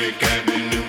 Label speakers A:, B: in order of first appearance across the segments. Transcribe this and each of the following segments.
A: Pacific Avenue.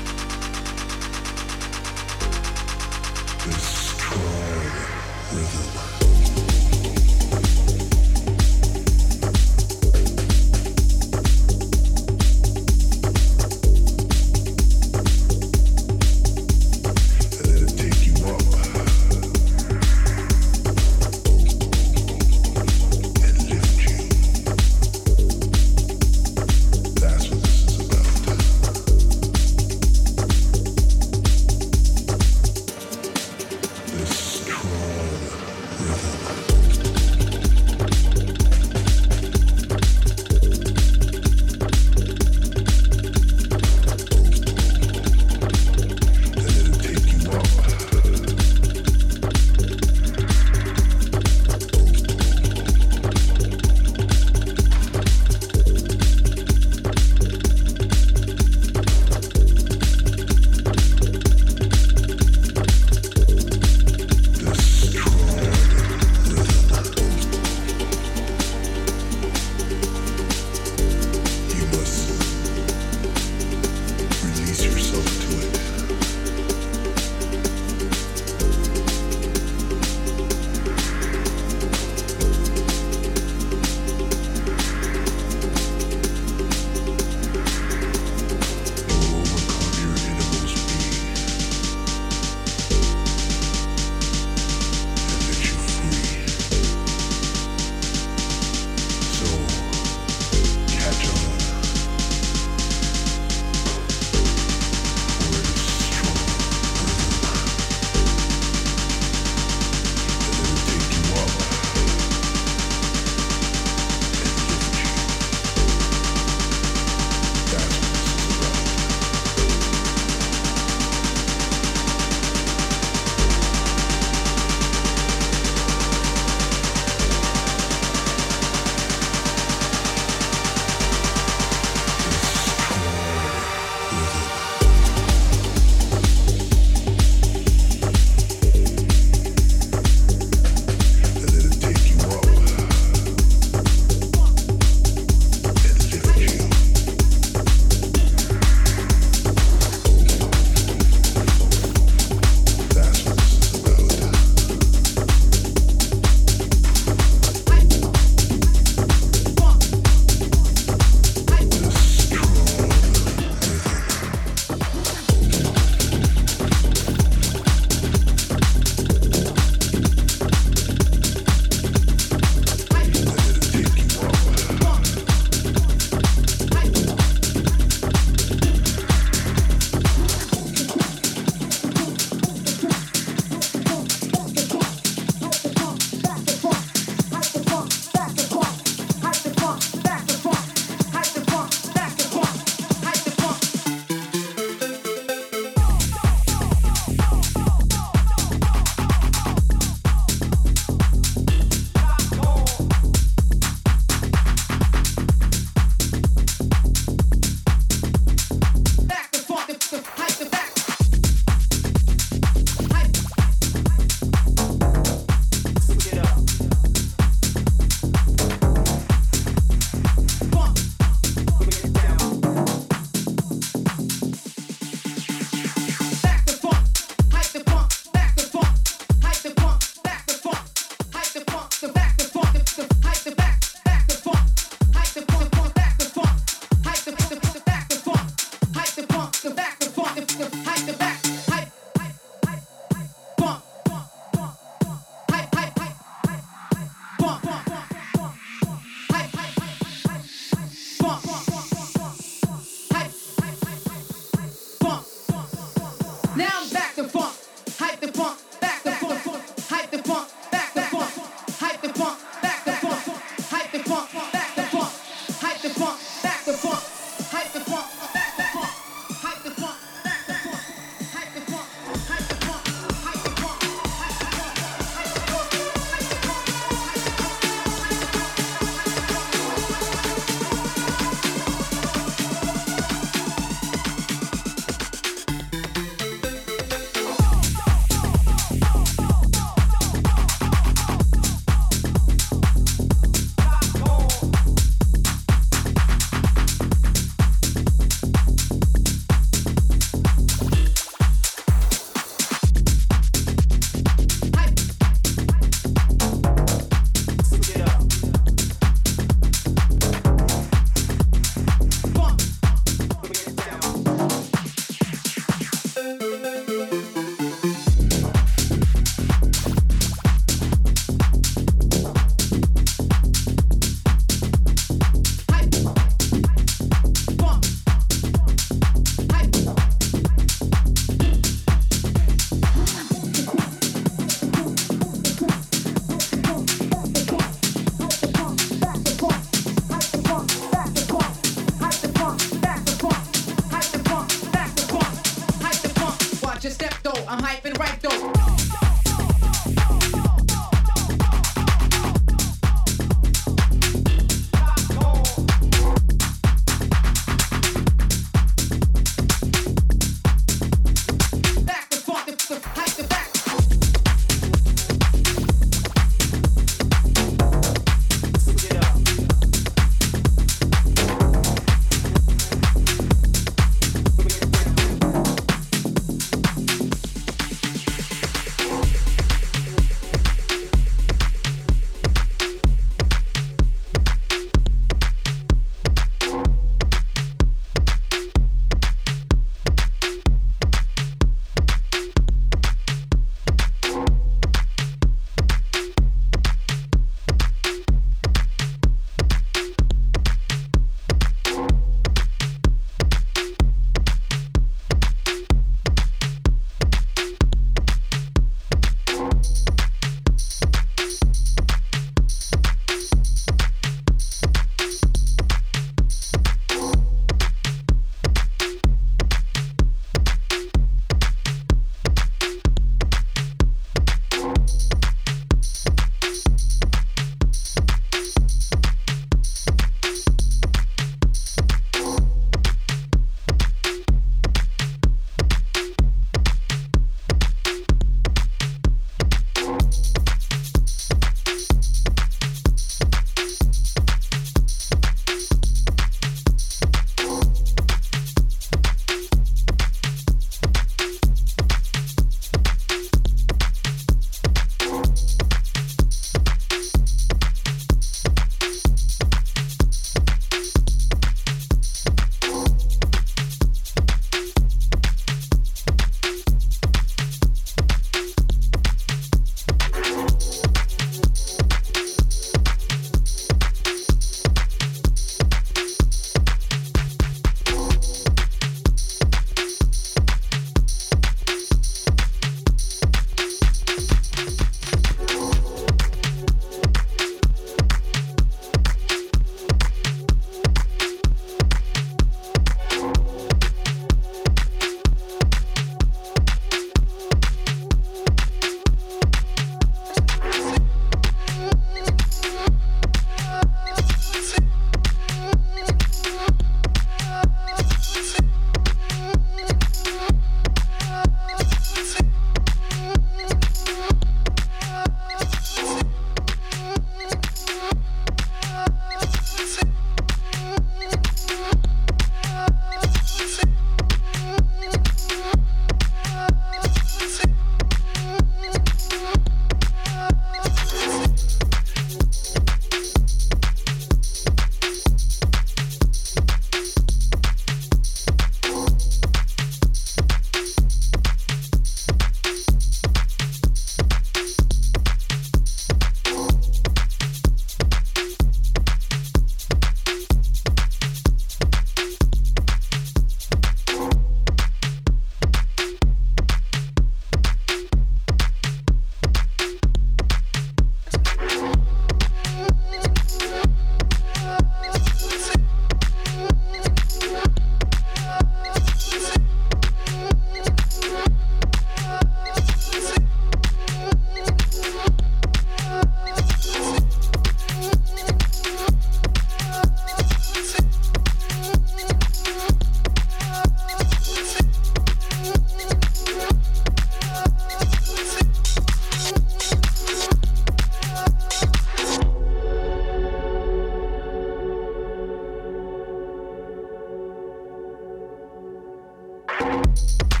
A: Thank you.